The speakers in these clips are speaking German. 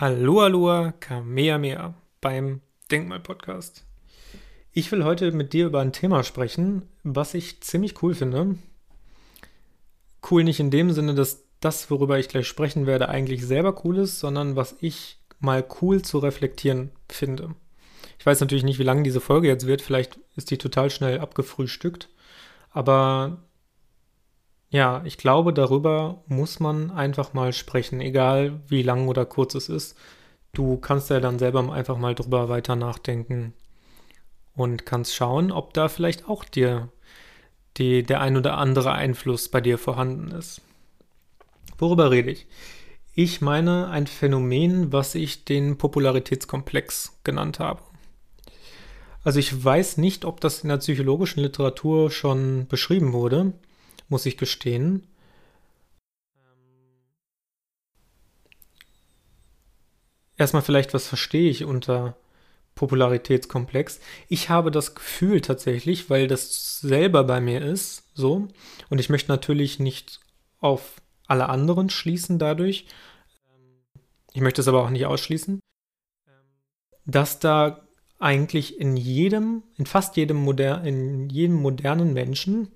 Aloha, Aloha, Kamehameha beim Denkmal-Podcast. Ich will heute mit dir über ein Thema sprechen, was ich ziemlich cool finde. Cool nicht in dem Sinne, dass das, worüber ich gleich sprechen werde, eigentlich selber cool ist, sondern was ich mal cool zu reflektieren finde. Ich weiß natürlich nicht, wie lang diese Folge jetzt wird. Vielleicht ist die total schnell abgefrühstückt. Aber ja, ich glaube, darüber muss man einfach mal sprechen, egal wie lang oder kurz es ist. Du kannst ja dann selber einfach mal drüber weiter nachdenken und kannst schauen, ob da vielleicht auch dir die, der ein oder andere Einfluss bei dir vorhanden ist. Worüber rede ich? Ich meine ein Phänomen, was ich den Popularitätskomplex genannt habe. Also ich weiß nicht, ob das in der psychologischen Literatur schon beschrieben wurde muss ich gestehen. Erstmal vielleicht, was verstehe ich unter Popularitätskomplex? Ich habe das Gefühl tatsächlich, weil das selber bei mir ist, so, und ich möchte natürlich nicht auf alle anderen schließen dadurch. Ich möchte es aber auch nicht ausschließen, dass da eigentlich in jedem, in fast jedem, moder in jedem modernen Menschen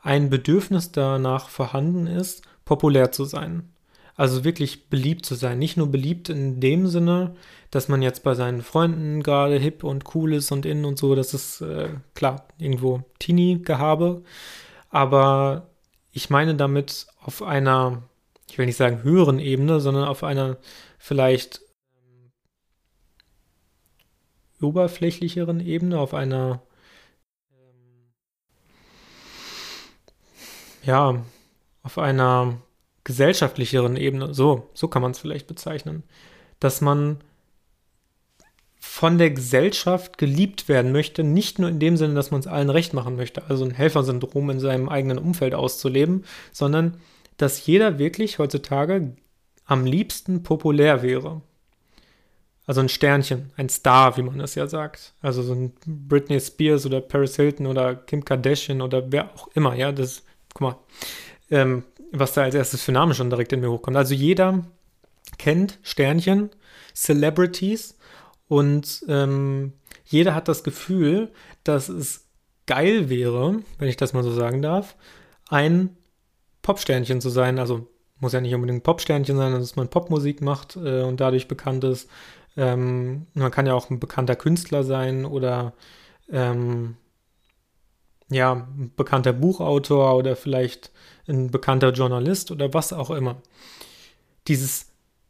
ein Bedürfnis danach vorhanden ist, populär zu sein. Also wirklich beliebt zu sein. Nicht nur beliebt in dem Sinne, dass man jetzt bei seinen Freunden gerade hip und cool ist und in und so, das ist äh, klar, irgendwo Teenie-Gehabe. Aber ich meine damit auf einer, ich will nicht sagen höheren Ebene, sondern auf einer vielleicht ähm, oberflächlicheren Ebene, auf einer ja, auf einer gesellschaftlicheren Ebene, so, so kann man es vielleicht bezeichnen, dass man von der Gesellschaft geliebt werden möchte, nicht nur in dem Sinne, dass man es allen recht machen möchte, also ein Helfersyndrom in seinem eigenen Umfeld auszuleben, sondern dass jeder wirklich heutzutage am liebsten populär wäre. Also ein Sternchen, ein Star, wie man das ja sagt. Also so ein Britney Spears oder Paris Hilton oder Kim Kardashian oder wer auch immer, ja, das guck mal, ähm, was da als erstes für Namen schon direkt in mir hochkommt. Also jeder kennt Sternchen, Celebrities und ähm, jeder hat das Gefühl, dass es geil wäre, wenn ich das mal so sagen darf, ein Popsternchen zu sein. Also muss ja nicht unbedingt Popsternchen sein, dass man Popmusik macht äh, und dadurch bekannt ist. Ähm, man kann ja auch ein bekannter Künstler sein oder ähm, ja, ein bekannter Buchautor oder vielleicht ein bekannter Journalist oder was auch immer. Dieses,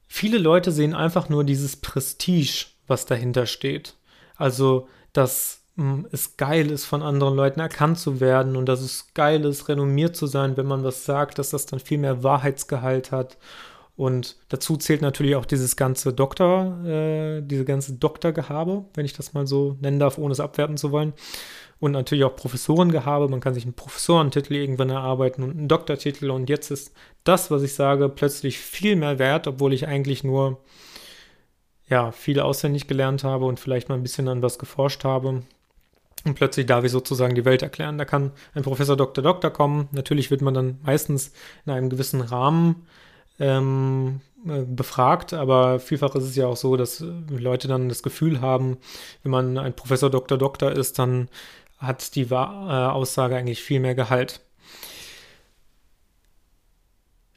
viele Leute sehen einfach nur dieses Prestige, was dahinter steht. Also, dass hm, es geil ist, von anderen Leuten erkannt zu werden und dass es geil ist, renommiert zu sein, wenn man was sagt, dass das dann viel mehr Wahrheitsgehalt hat. Und dazu zählt natürlich auch dieses ganze Doktor, äh, diese ganze Doktorgehabe, wenn ich das mal so nennen darf, ohne es abwerten zu wollen und natürlich auch Professorengehabe. Man kann sich einen Professorentitel irgendwann erarbeiten und einen Doktortitel und jetzt ist das, was ich sage, plötzlich viel mehr wert, obwohl ich eigentlich nur ja, viel auswendig gelernt habe und vielleicht mal ein bisschen an was geforscht habe. Und plötzlich darf ich sozusagen die Welt erklären. Da kann ein Professor Dr. Doktor kommen. Natürlich wird man dann meistens in einem gewissen Rahmen ähm, äh, befragt, aber vielfach ist es ja auch so, dass Leute dann das Gefühl haben, wenn man ein Professor Dr. Doktor ist, dann hat die Aussage eigentlich viel mehr Gehalt.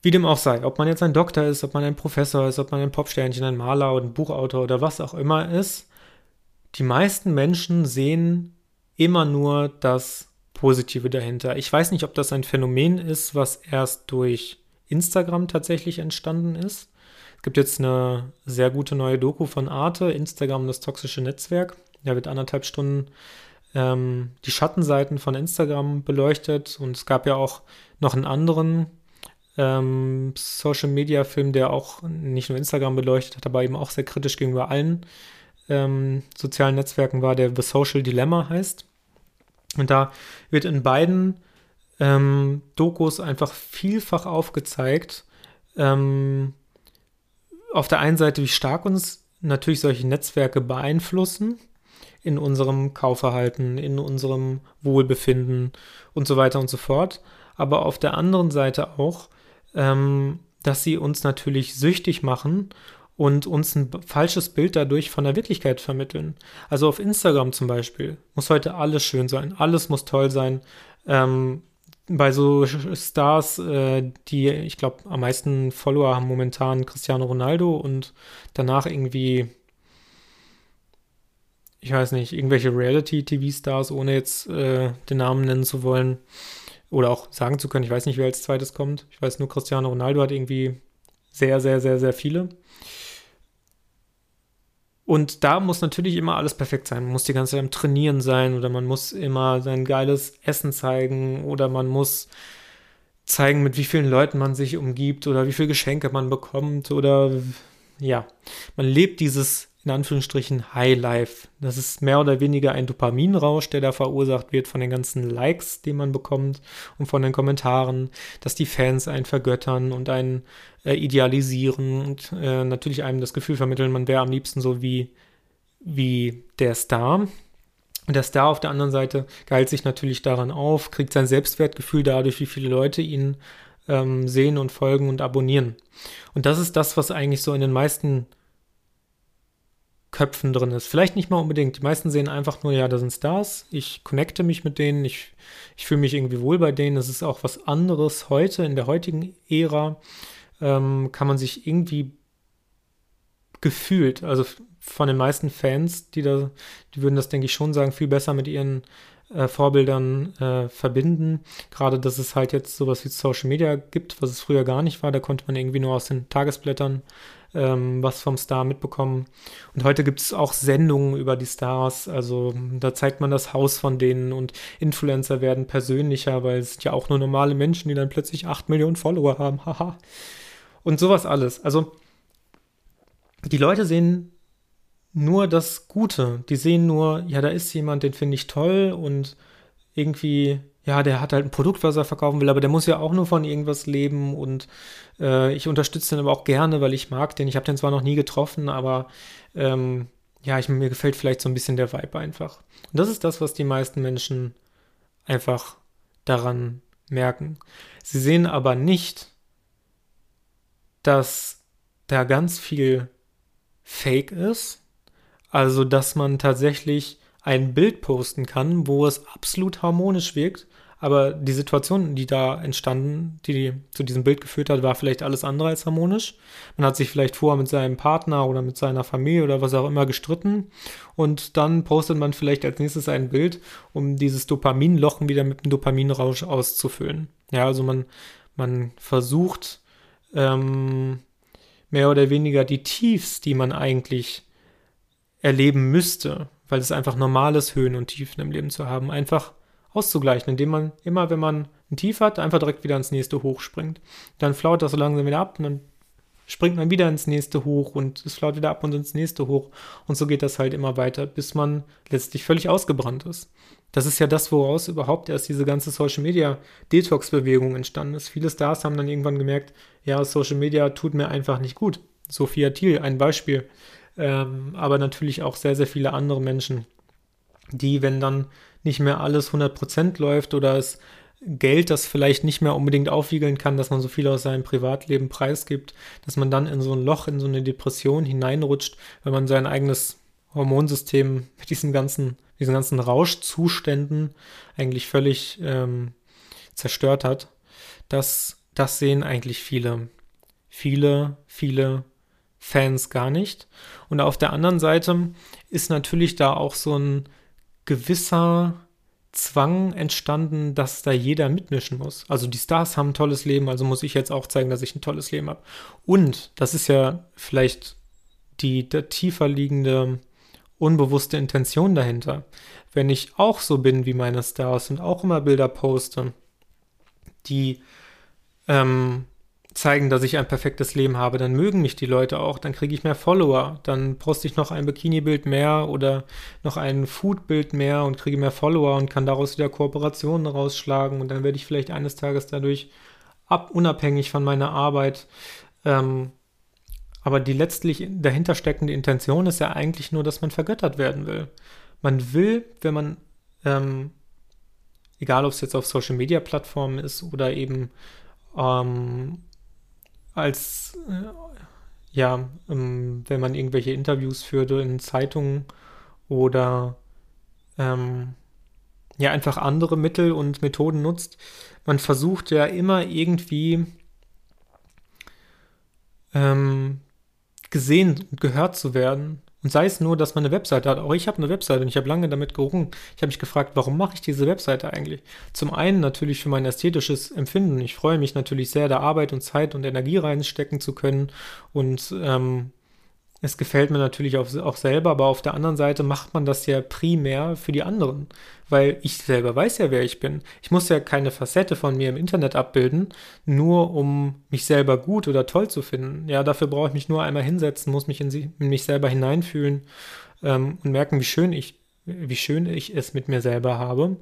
Wie dem auch sei, ob man jetzt ein Doktor ist, ob man ein Professor ist, ob man ein Popsternchen, ein Maler oder ein Buchautor oder was auch immer ist, die meisten Menschen sehen immer nur das Positive dahinter. Ich weiß nicht, ob das ein Phänomen ist, was erst durch Instagram tatsächlich entstanden ist. Es gibt jetzt eine sehr gute neue Doku von Arte, Instagram das toxische Netzwerk. Da wird anderthalb Stunden ähm, die Schattenseiten von Instagram beleuchtet und es gab ja auch noch einen anderen ähm, Social Media Film, der auch nicht nur Instagram beleuchtet hat, aber eben auch sehr kritisch gegenüber allen ähm, sozialen Netzwerken war, der The Social Dilemma heißt. Und da wird in beiden ähm, Dokus einfach vielfach aufgezeigt, ähm, auf der einen Seite, wie stark uns natürlich solche Netzwerke beeinflussen in unserem Kaufverhalten, in unserem Wohlbefinden und so weiter und so fort. Aber auf der anderen Seite auch, ähm, dass sie uns natürlich süchtig machen und uns ein falsches Bild dadurch von der Wirklichkeit vermitteln. Also auf Instagram zum Beispiel muss heute alles schön sein, alles muss toll sein. Ähm, bei so Stars, äh, die, ich glaube, am meisten Follower haben momentan Cristiano Ronaldo und danach irgendwie, ich weiß nicht, irgendwelche Reality-TV-Stars, ohne jetzt äh, den Namen nennen zu wollen oder auch sagen zu können, ich weiß nicht, wer als zweites kommt. Ich weiß nur, Cristiano Ronaldo hat irgendwie sehr, sehr, sehr, sehr viele. Und da muss natürlich immer alles perfekt sein. Man muss die ganze Zeit am Trainieren sein oder man muss immer sein geiles Essen zeigen oder man muss zeigen, mit wie vielen Leuten man sich umgibt oder wie viele Geschenke man bekommt oder ja, man lebt dieses in Anführungsstrichen High Life. Das ist mehr oder weniger ein Dopaminrausch, der da verursacht wird von den ganzen Likes, die man bekommt und von den Kommentaren, dass die Fans einen vergöttern und einen äh, idealisieren und äh, natürlich einem das Gefühl vermitteln, man wäre am liebsten so wie, wie der Star. Und der Star auf der anderen Seite geilt sich natürlich daran auf, kriegt sein Selbstwertgefühl dadurch, wie viele Leute ihn ähm, sehen und folgen und abonnieren. Und das ist das, was eigentlich so in den meisten Köpfen drin ist. Vielleicht nicht mal unbedingt. Die meisten sehen einfach nur, ja, da sind Stars. Ich connecte mich mit denen. Ich, ich fühle mich irgendwie wohl bei denen. Das ist auch was anderes heute, in der heutigen Ära. Ähm, kann man sich irgendwie gefühlt, also von den meisten Fans, die da, die würden das, denke ich, schon sagen, viel besser mit ihren äh, Vorbildern äh, verbinden. Gerade, dass es halt jetzt sowas wie Social Media gibt, was es früher gar nicht war. Da konnte man irgendwie nur aus den Tagesblättern ähm, was vom Star mitbekommen. Und heute gibt es auch Sendungen über die Stars. Also da zeigt man das Haus von denen und Influencer werden persönlicher, weil es sind ja auch nur normale Menschen, die dann plötzlich 8 Millionen Follower haben. Haha. und sowas alles. Also die Leute sehen nur das Gute. Die sehen nur, ja, da ist jemand, den finde ich toll und irgendwie ja, der hat halt ein Produkt, was er verkaufen will, aber der muss ja auch nur von irgendwas leben und äh, ich unterstütze den aber auch gerne, weil ich mag den. Ich habe den zwar noch nie getroffen, aber ähm, ja, ich, mir gefällt vielleicht so ein bisschen der Vibe einfach. Und das ist das, was die meisten Menschen einfach daran merken. Sie sehen aber nicht, dass da ganz viel Fake ist. Also, dass man tatsächlich ein Bild posten kann, wo es absolut harmonisch wirkt, aber die Situation, die da entstanden, die zu diesem Bild geführt hat, war vielleicht alles andere als harmonisch. Man hat sich vielleicht vorher mit seinem Partner oder mit seiner Familie oder was auch immer gestritten und dann postet man vielleicht als nächstes ein Bild, um dieses Dopaminlochen wieder mit einem Dopaminrausch auszufüllen. Ja, also man, man versucht ähm, mehr oder weniger die Tiefs, die man eigentlich erleben müsste, weil es einfach normal ist, Höhen und Tiefen im Leben zu haben, einfach auszugleichen, indem man immer, wenn man ein Tief hat, einfach direkt wieder ins nächste Hoch springt. Dann flaut das so langsam wieder ab und dann springt man wieder ins nächste Hoch und es flaut wieder ab und ins nächste Hoch. Und so geht das halt immer weiter, bis man letztlich völlig ausgebrannt ist. Das ist ja das, woraus überhaupt erst diese ganze Social Media Detox-Bewegung entstanden ist. Viele Stars haben dann irgendwann gemerkt, ja, Social Media tut mir einfach nicht gut. Sophia Thiel, ein Beispiel. Ähm, aber natürlich auch sehr, sehr viele andere Menschen, die, wenn dann nicht mehr alles 100% läuft oder es Geld, das vielleicht nicht mehr unbedingt aufwiegeln kann, dass man so viel aus seinem Privatleben preisgibt, dass man dann in so ein Loch, in so eine Depression hineinrutscht, wenn man sein eigenes Hormonsystem mit diesen ganzen, diesen ganzen Rauschzuständen eigentlich völlig ähm, zerstört hat. Das, das sehen eigentlich viele, viele, viele Fans gar nicht. Und auf der anderen Seite ist natürlich da auch so ein gewisser Zwang entstanden, dass da jeder mitmischen muss. Also die Stars haben ein tolles Leben, also muss ich jetzt auch zeigen, dass ich ein tolles Leben habe. Und das ist ja vielleicht die, tiefer liegende unbewusste Intention dahinter. Wenn ich auch so bin wie meine Stars und auch immer Bilder poste, die ähm, zeigen, dass ich ein perfektes Leben habe, dann mögen mich die Leute auch, dann kriege ich mehr Follower, dann poste ich noch ein Bikini-Bild mehr oder noch ein Food-Bild mehr und kriege mehr Follower und kann daraus wieder Kooperationen rausschlagen und dann werde ich vielleicht eines Tages dadurch ab, unabhängig von meiner Arbeit. Ähm, aber die letztlich dahinter steckende Intention ist ja eigentlich nur, dass man vergöttert werden will. Man will, wenn man, ähm, egal ob es jetzt auf Social-Media-Plattformen ist oder eben ähm, als äh, ja, ähm, wenn man irgendwelche Interviews führte in Zeitungen oder ähm, ja, einfach andere Mittel und Methoden nutzt. Man versucht ja immer irgendwie ähm, gesehen und gehört zu werden. Und sei es nur, dass man eine Webseite hat. Auch ich habe eine Webseite und ich habe lange damit gerungen. Ich habe mich gefragt, warum mache ich diese Webseite eigentlich? Zum einen natürlich für mein ästhetisches Empfinden. Ich freue mich natürlich sehr, da Arbeit und Zeit und Energie reinstecken zu können und ähm, es gefällt mir natürlich auch, selber, aber auf der anderen Seite macht man das ja primär für die anderen, weil ich selber weiß ja, wer ich bin. Ich muss ja keine Facette von mir im Internet abbilden, nur um mich selber gut oder toll zu finden. Ja, dafür brauche ich mich nur einmal hinsetzen, muss mich in, sie, in mich selber hineinfühlen ähm, und merken, wie schön ich wie schön ich es mit mir selber habe.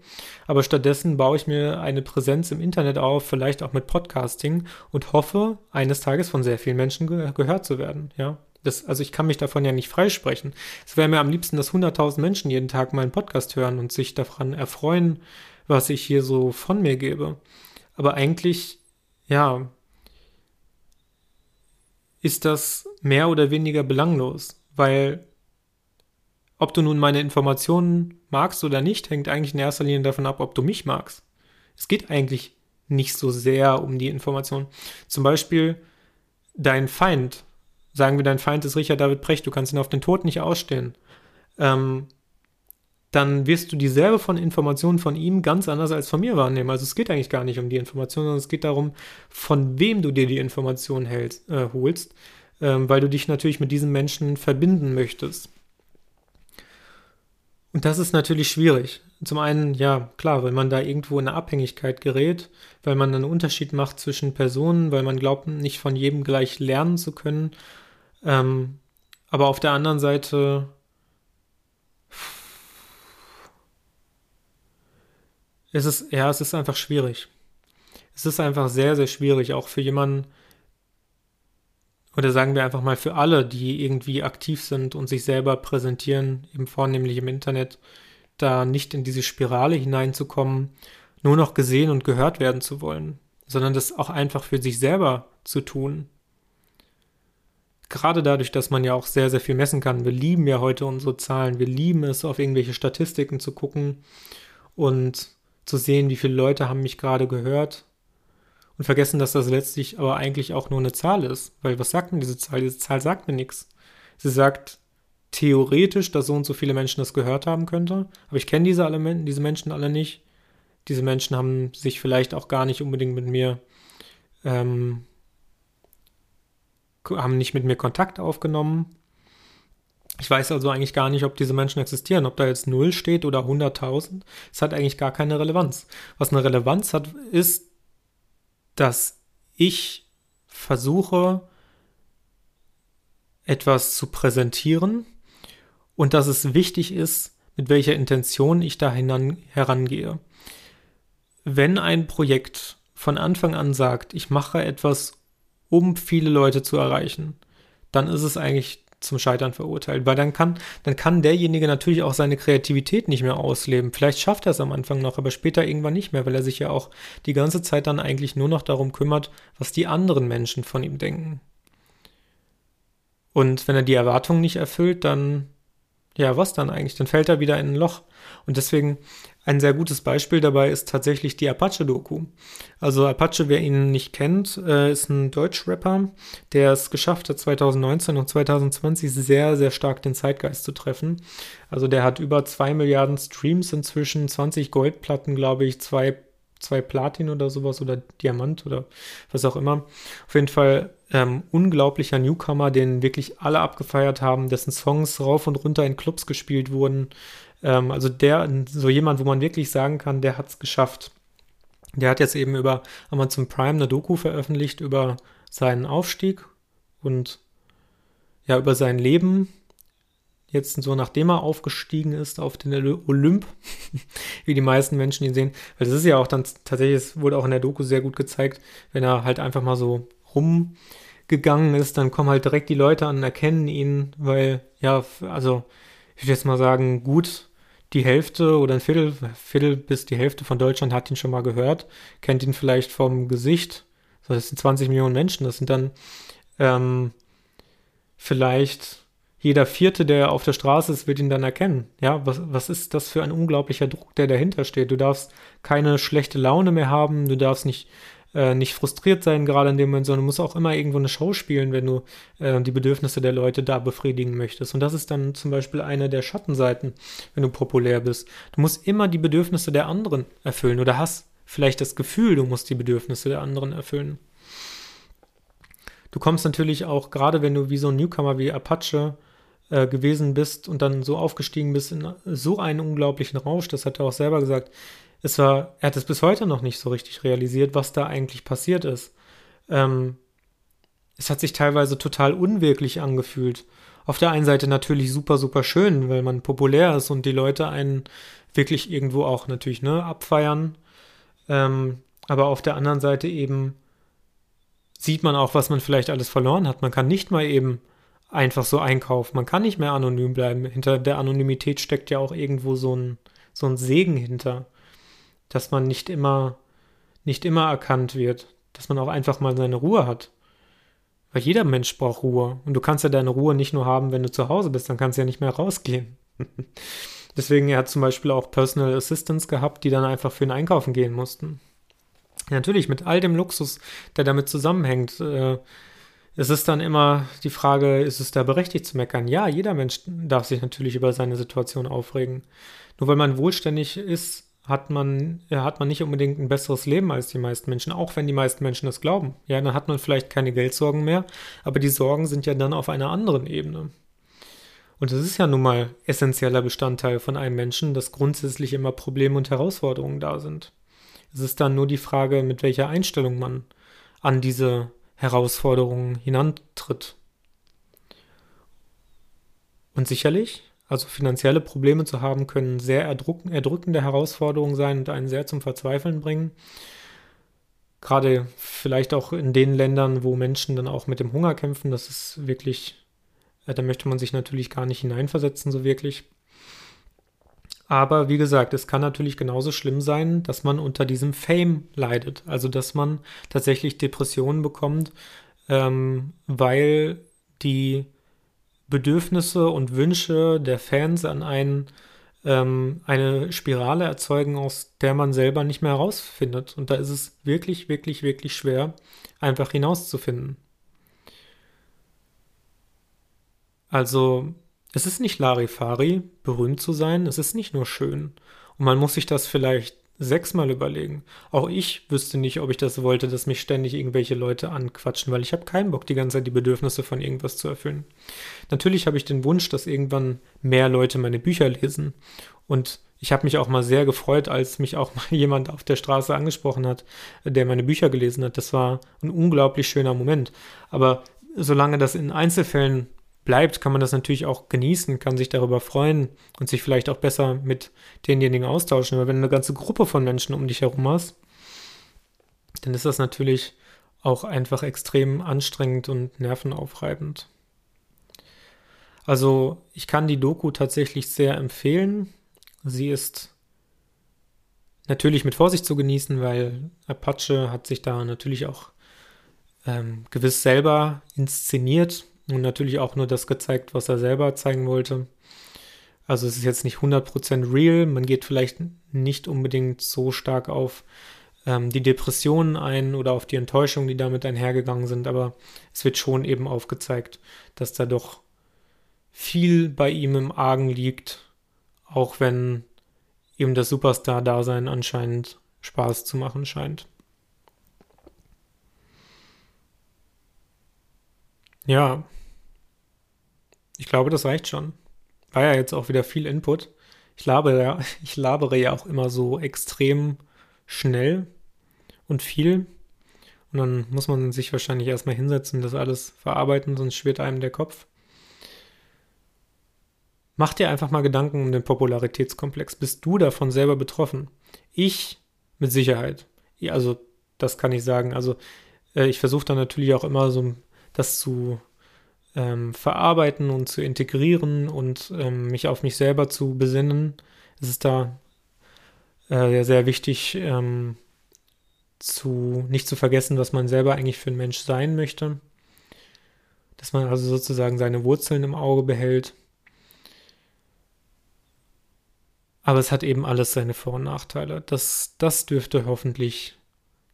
Aber stattdessen baue ich mir eine Präsenz im Internet auf, vielleicht auch mit Podcasting und hoffe, eines Tages von sehr vielen Menschen ge gehört zu werden. Ja, das, also ich kann mich davon ja nicht freisprechen. Es wäre mir am liebsten, dass 100.000 Menschen jeden Tag meinen Podcast hören und sich daran erfreuen, was ich hier so von mir gebe. Aber eigentlich, ja, ist das mehr oder weniger belanglos, weil ob du nun meine Informationen magst oder nicht, hängt eigentlich in erster Linie davon ab, ob du mich magst. Es geht eigentlich nicht so sehr um die Information. Zum Beispiel dein Feind sagen wir, dein Feind ist Richard David Brecht, du kannst ihn auf den Tod nicht ausstehen, ähm, dann wirst du dieselbe von Informationen von ihm ganz anders als von mir wahrnehmen. Also es geht eigentlich gar nicht um die Information, sondern es geht darum, von wem du dir die Information äh, holst, ähm, weil du dich natürlich mit diesen Menschen verbinden möchtest. Und das ist natürlich schwierig. Zum einen, ja, klar, weil man da irgendwo in eine Abhängigkeit gerät, weil man einen Unterschied macht zwischen Personen, weil man glaubt, nicht von jedem gleich lernen zu können ähm, aber auf der anderen Seite ist es, ja, es ist einfach schwierig. Es ist einfach sehr, sehr schwierig, auch für jemanden, oder sagen wir einfach mal für alle, die irgendwie aktiv sind und sich selber präsentieren, eben vornehmlich im Internet, da nicht in diese Spirale hineinzukommen, nur noch gesehen und gehört werden zu wollen, sondern das auch einfach für sich selber zu tun gerade dadurch, dass man ja auch sehr, sehr viel messen kann. Wir lieben ja heute unsere Zahlen. Wir lieben es, auf irgendwelche Statistiken zu gucken und zu sehen, wie viele Leute haben mich gerade gehört. Und vergessen, dass das letztlich aber eigentlich auch nur eine Zahl ist. Weil was sagt denn diese Zahl? Diese Zahl sagt mir nichts. Sie sagt theoretisch, dass so und so viele Menschen das gehört haben könnte. Aber ich kenne diese, diese Menschen alle nicht. Diese Menschen haben sich vielleicht auch gar nicht unbedingt mit mir ähm, haben nicht mit mir Kontakt aufgenommen. Ich weiß also eigentlich gar nicht, ob diese Menschen existieren, ob da jetzt 0 steht oder 100.000. Es hat eigentlich gar keine Relevanz. Was eine Relevanz hat, ist, dass ich versuche, etwas zu präsentieren und dass es wichtig ist, mit welcher Intention ich da herangehe. Wenn ein Projekt von Anfang an sagt, ich mache etwas um viele Leute zu erreichen, dann ist es eigentlich zum Scheitern verurteilt, weil dann kann, dann kann derjenige natürlich auch seine Kreativität nicht mehr ausleben. Vielleicht schafft er es am Anfang noch, aber später irgendwann nicht mehr, weil er sich ja auch die ganze Zeit dann eigentlich nur noch darum kümmert, was die anderen Menschen von ihm denken. Und wenn er die Erwartungen nicht erfüllt, dann, ja, was dann eigentlich? Dann fällt er wieder in ein Loch. Und deswegen ein sehr gutes Beispiel dabei ist tatsächlich die Apache-Doku. Also Apache, wer ihn nicht kennt, äh, ist ein Deutsch-Rapper, der es geschafft hat, 2019 und 2020 sehr, sehr stark den Zeitgeist zu treffen. Also der hat über zwei Milliarden Streams inzwischen, 20 Goldplatten, glaube ich, zwei zwei Platin oder sowas oder Diamant oder was auch immer. Auf jeden Fall ähm, unglaublicher Newcomer, den wirklich alle abgefeiert haben, dessen Songs rauf und runter in Clubs gespielt wurden. Ähm, also der, so jemand, wo man wirklich sagen kann, der hat es geschafft. Der hat jetzt eben über Amazon Prime eine Doku veröffentlicht über seinen Aufstieg und ja, über sein Leben. Jetzt so, nachdem er aufgestiegen ist auf den Olymp, wie die meisten Menschen ihn sehen. Weil das ist ja auch dann tatsächlich, es wurde auch in der Doku sehr gut gezeigt, wenn er halt einfach mal so rumgegangen ist, dann kommen halt direkt die Leute an, erkennen ihn, weil, ja, also, ich würde jetzt mal sagen, gut die Hälfte oder ein Viertel, Viertel bis die Hälfte von Deutschland hat ihn schon mal gehört, kennt ihn vielleicht vom Gesicht. das sind 20 Millionen Menschen. Das sind dann, ähm, vielleicht jeder Vierte, der auf der Straße ist, wird ihn dann erkennen. Ja, was, was ist das für ein unglaublicher Druck, der dahinter steht? Du darfst keine schlechte Laune mehr haben, du darfst nicht, äh, nicht frustriert sein, gerade in dem Moment, sondern du musst auch immer irgendwo eine Show spielen, wenn du äh, die Bedürfnisse der Leute da befriedigen möchtest. Und das ist dann zum Beispiel eine der Schattenseiten, wenn du populär bist. Du musst immer die Bedürfnisse der anderen erfüllen oder hast vielleicht das Gefühl, du musst die Bedürfnisse der anderen erfüllen. Du kommst natürlich auch, gerade wenn du wie so ein Newcomer wie Apache äh, gewesen bist und dann so aufgestiegen bist in so einen unglaublichen Rausch, das hat er auch selber gesagt. Es war, er hat es bis heute noch nicht so richtig realisiert, was da eigentlich passiert ist. Ähm, es hat sich teilweise total unwirklich angefühlt. Auf der einen Seite natürlich super, super schön, weil man populär ist und die Leute einen wirklich irgendwo auch natürlich ne, abfeiern. Ähm, aber auf der anderen Seite eben sieht man auch, was man vielleicht alles verloren hat. Man kann nicht mal eben einfach so einkaufen. Man kann nicht mehr anonym bleiben. Hinter der Anonymität steckt ja auch irgendwo so ein, so ein Segen hinter, dass man nicht immer, nicht immer erkannt wird, dass man auch einfach mal seine Ruhe hat. Weil jeder Mensch braucht Ruhe. Und du kannst ja deine Ruhe nicht nur haben, wenn du zu Hause bist, dann kannst du ja nicht mehr rausgehen. Deswegen, er hat zum Beispiel auch Personal Assistants gehabt, die dann einfach für ihn einkaufen gehen mussten. Natürlich, mit all dem Luxus, der damit zusammenhängt, äh, es ist dann immer die Frage, ist es da berechtigt zu meckern? Ja, jeder Mensch darf sich natürlich über seine Situation aufregen. Nur weil man wohlständig ist, hat man, ja, hat man nicht unbedingt ein besseres Leben als die meisten Menschen, auch wenn die meisten Menschen das glauben. Ja, dann hat man vielleicht keine Geldsorgen mehr, aber die Sorgen sind ja dann auf einer anderen Ebene. Und es ist ja nun mal essentieller Bestandteil von einem Menschen, dass grundsätzlich immer Probleme und Herausforderungen da sind. Es ist dann nur die Frage, mit welcher Einstellung man an diese Herausforderungen hinantritt. Und sicherlich, also finanzielle Probleme zu haben, können sehr erdrückende Herausforderungen sein und einen sehr zum Verzweifeln bringen. Gerade vielleicht auch in den Ländern, wo Menschen dann auch mit dem Hunger kämpfen, das ist wirklich, äh, da möchte man sich natürlich gar nicht hineinversetzen, so wirklich. Aber wie gesagt, es kann natürlich genauso schlimm sein, dass man unter diesem Fame leidet. Also dass man tatsächlich Depressionen bekommt, ähm, weil die Bedürfnisse und Wünsche der Fans an einen ähm, eine Spirale erzeugen, aus der man selber nicht mehr herausfindet. Und da ist es wirklich, wirklich, wirklich schwer, einfach hinauszufinden. Also es ist nicht Larifari, berühmt zu sein, es ist nicht nur schön. Und man muss sich das vielleicht sechsmal überlegen. Auch ich wüsste nicht, ob ich das wollte, dass mich ständig irgendwelche Leute anquatschen, weil ich habe keinen Bock, die ganze Zeit die Bedürfnisse von irgendwas zu erfüllen. Natürlich habe ich den Wunsch, dass irgendwann mehr Leute meine Bücher lesen. Und ich habe mich auch mal sehr gefreut, als mich auch mal jemand auf der Straße angesprochen hat, der meine Bücher gelesen hat. Das war ein unglaublich schöner Moment. Aber solange das in Einzelfällen bleibt, kann man das natürlich auch genießen, kann sich darüber freuen und sich vielleicht auch besser mit denjenigen austauschen. Aber wenn du eine ganze Gruppe von Menschen um dich herum hast, dann ist das natürlich auch einfach extrem anstrengend und nervenaufreibend. Also ich kann die Doku tatsächlich sehr empfehlen. Sie ist natürlich mit Vorsicht zu genießen, weil Apache hat sich da natürlich auch ähm, gewiss selber inszeniert und natürlich auch nur das gezeigt, was er selber zeigen wollte. Also es ist jetzt nicht 100% real. Man geht vielleicht nicht unbedingt so stark auf ähm, die Depressionen ein oder auf die Enttäuschung, die damit einhergegangen sind. Aber es wird schon eben aufgezeigt, dass da doch viel bei ihm im Argen liegt. Auch wenn ihm das Superstar-Dasein anscheinend Spaß zu machen scheint. Ja, ich glaube, das reicht schon. War ja jetzt auch wieder viel Input. Ich labere ja, ich labere ja auch immer so extrem schnell und viel. Und dann muss man sich wahrscheinlich erstmal hinsetzen, das alles verarbeiten, sonst schwirrt einem der Kopf. Mach dir einfach mal Gedanken um den Popularitätskomplex. Bist du davon selber betroffen? Ich mit Sicherheit. Also, das kann ich sagen. Also, äh, ich versuche dann natürlich auch immer so das zu ähm, verarbeiten und zu integrieren und ähm, mich auf mich selber zu besinnen. Es ist da äh, sehr wichtig, ähm, zu, nicht zu vergessen, was man selber eigentlich für ein Mensch sein möchte. dass man also sozusagen seine Wurzeln im Auge behält. Aber es hat eben alles seine Vor- und Nachteile. Das, das dürfte hoffentlich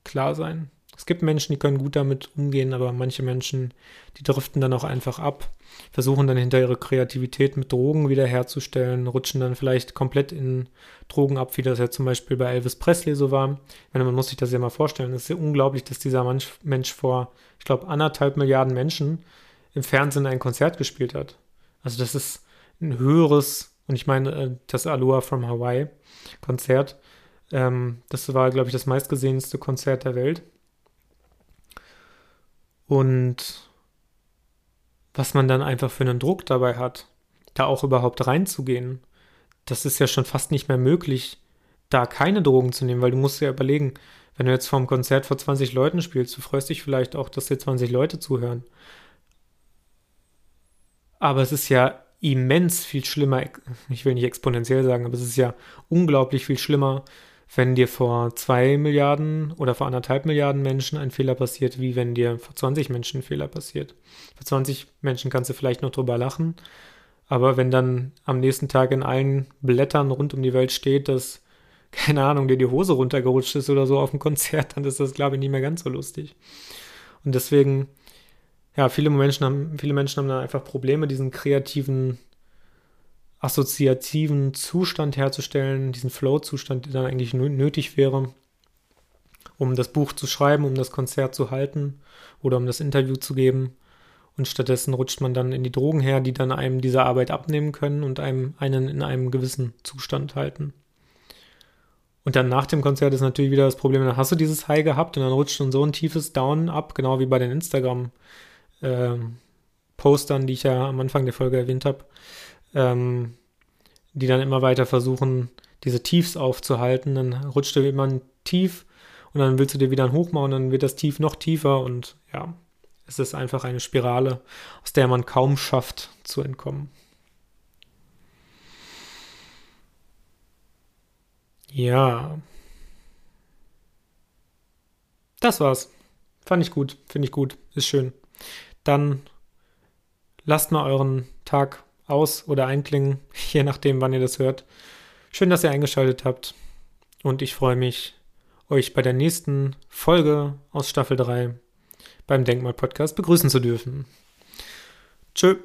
klar sein. Es gibt Menschen, die können gut damit umgehen, aber manche Menschen, die driften dann auch einfach ab, versuchen dann hinter ihre Kreativität mit Drogen wiederherzustellen, rutschen dann vielleicht komplett in Drogen ab, wie das ja zum Beispiel bei Elvis Presley so war. Meine, man muss sich das ja mal vorstellen. Es ist ja unglaublich, dass dieser Mensch, vor, ich glaube, anderthalb Milliarden Menschen im Fernsehen ein Konzert gespielt hat. Also das ist ein höheres, und ich meine, äh, das Aloha from Hawaii Konzert, ähm, das war, glaube ich, das meistgesehenste Konzert der Welt. Und was man dann einfach für einen Druck dabei hat, da auch überhaupt reinzugehen, das ist ja schon fast nicht mehr möglich, da keine Drogen zu nehmen, weil du musst ja überlegen, wenn du jetzt vorm Konzert vor 20 Leuten spielst, du freust dich vielleicht auch, dass dir 20 Leute zuhören. Aber es ist ja immens viel schlimmer, ich will nicht exponentiell sagen, aber es ist ja unglaublich viel schlimmer, wenn dir vor zwei Milliarden oder vor anderthalb Milliarden Menschen ein Fehler passiert, wie wenn dir vor 20 Menschen ein Fehler passiert. Vor 20 Menschen kannst du vielleicht noch drüber lachen, aber wenn dann am nächsten Tag in allen Blättern rund um die Welt steht, dass, keine Ahnung, dir die Hose runtergerutscht ist oder so auf dem Konzert, dann ist das, glaube ich, nicht mehr ganz so lustig. Und deswegen, ja, viele Menschen haben, viele Menschen haben da einfach Probleme, diesen kreativen assoziativen Zustand herzustellen, diesen Flow-Zustand, der dann eigentlich nötig wäre, um das Buch zu schreiben, um das Konzert zu halten oder um das Interview zu geben. Und stattdessen rutscht man dann in die Drogen her, die dann einem diese Arbeit abnehmen können und einem einen in einem gewissen Zustand halten. Und dann nach dem Konzert ist natürlich wieder das Problem, dann hast du dieses High gehabt und dann rutscht schon so ein tiefes Down ab, genau wie bei den Instagram-Postern, ähm, die ich ja am Anfang der Folge erwähnt habe ähm, die dann immer weiter versuchen, diese Tiefs aufzuhalten. Dann rutscht du immer ein Tief und dann willst du dir wieder ein Hoch machen dann wird das Tief noch tiefer und ja, es ist einfach eine Spirale, aus der man kaum schafft zu entkommen. Ja. Das war's. Fand ich gut, finde ich gut, ist schön. Dann lasst mal euren Tag aus- oder einklingen, je nachdem, wann ihr das hört. Schön, dass ihr eingeschaltet habt und ich freue mich, euch bei der nächsten Folge aus Staffel 3 beim Denkmal-Podcast begrüßen zu dürfen. Tschö.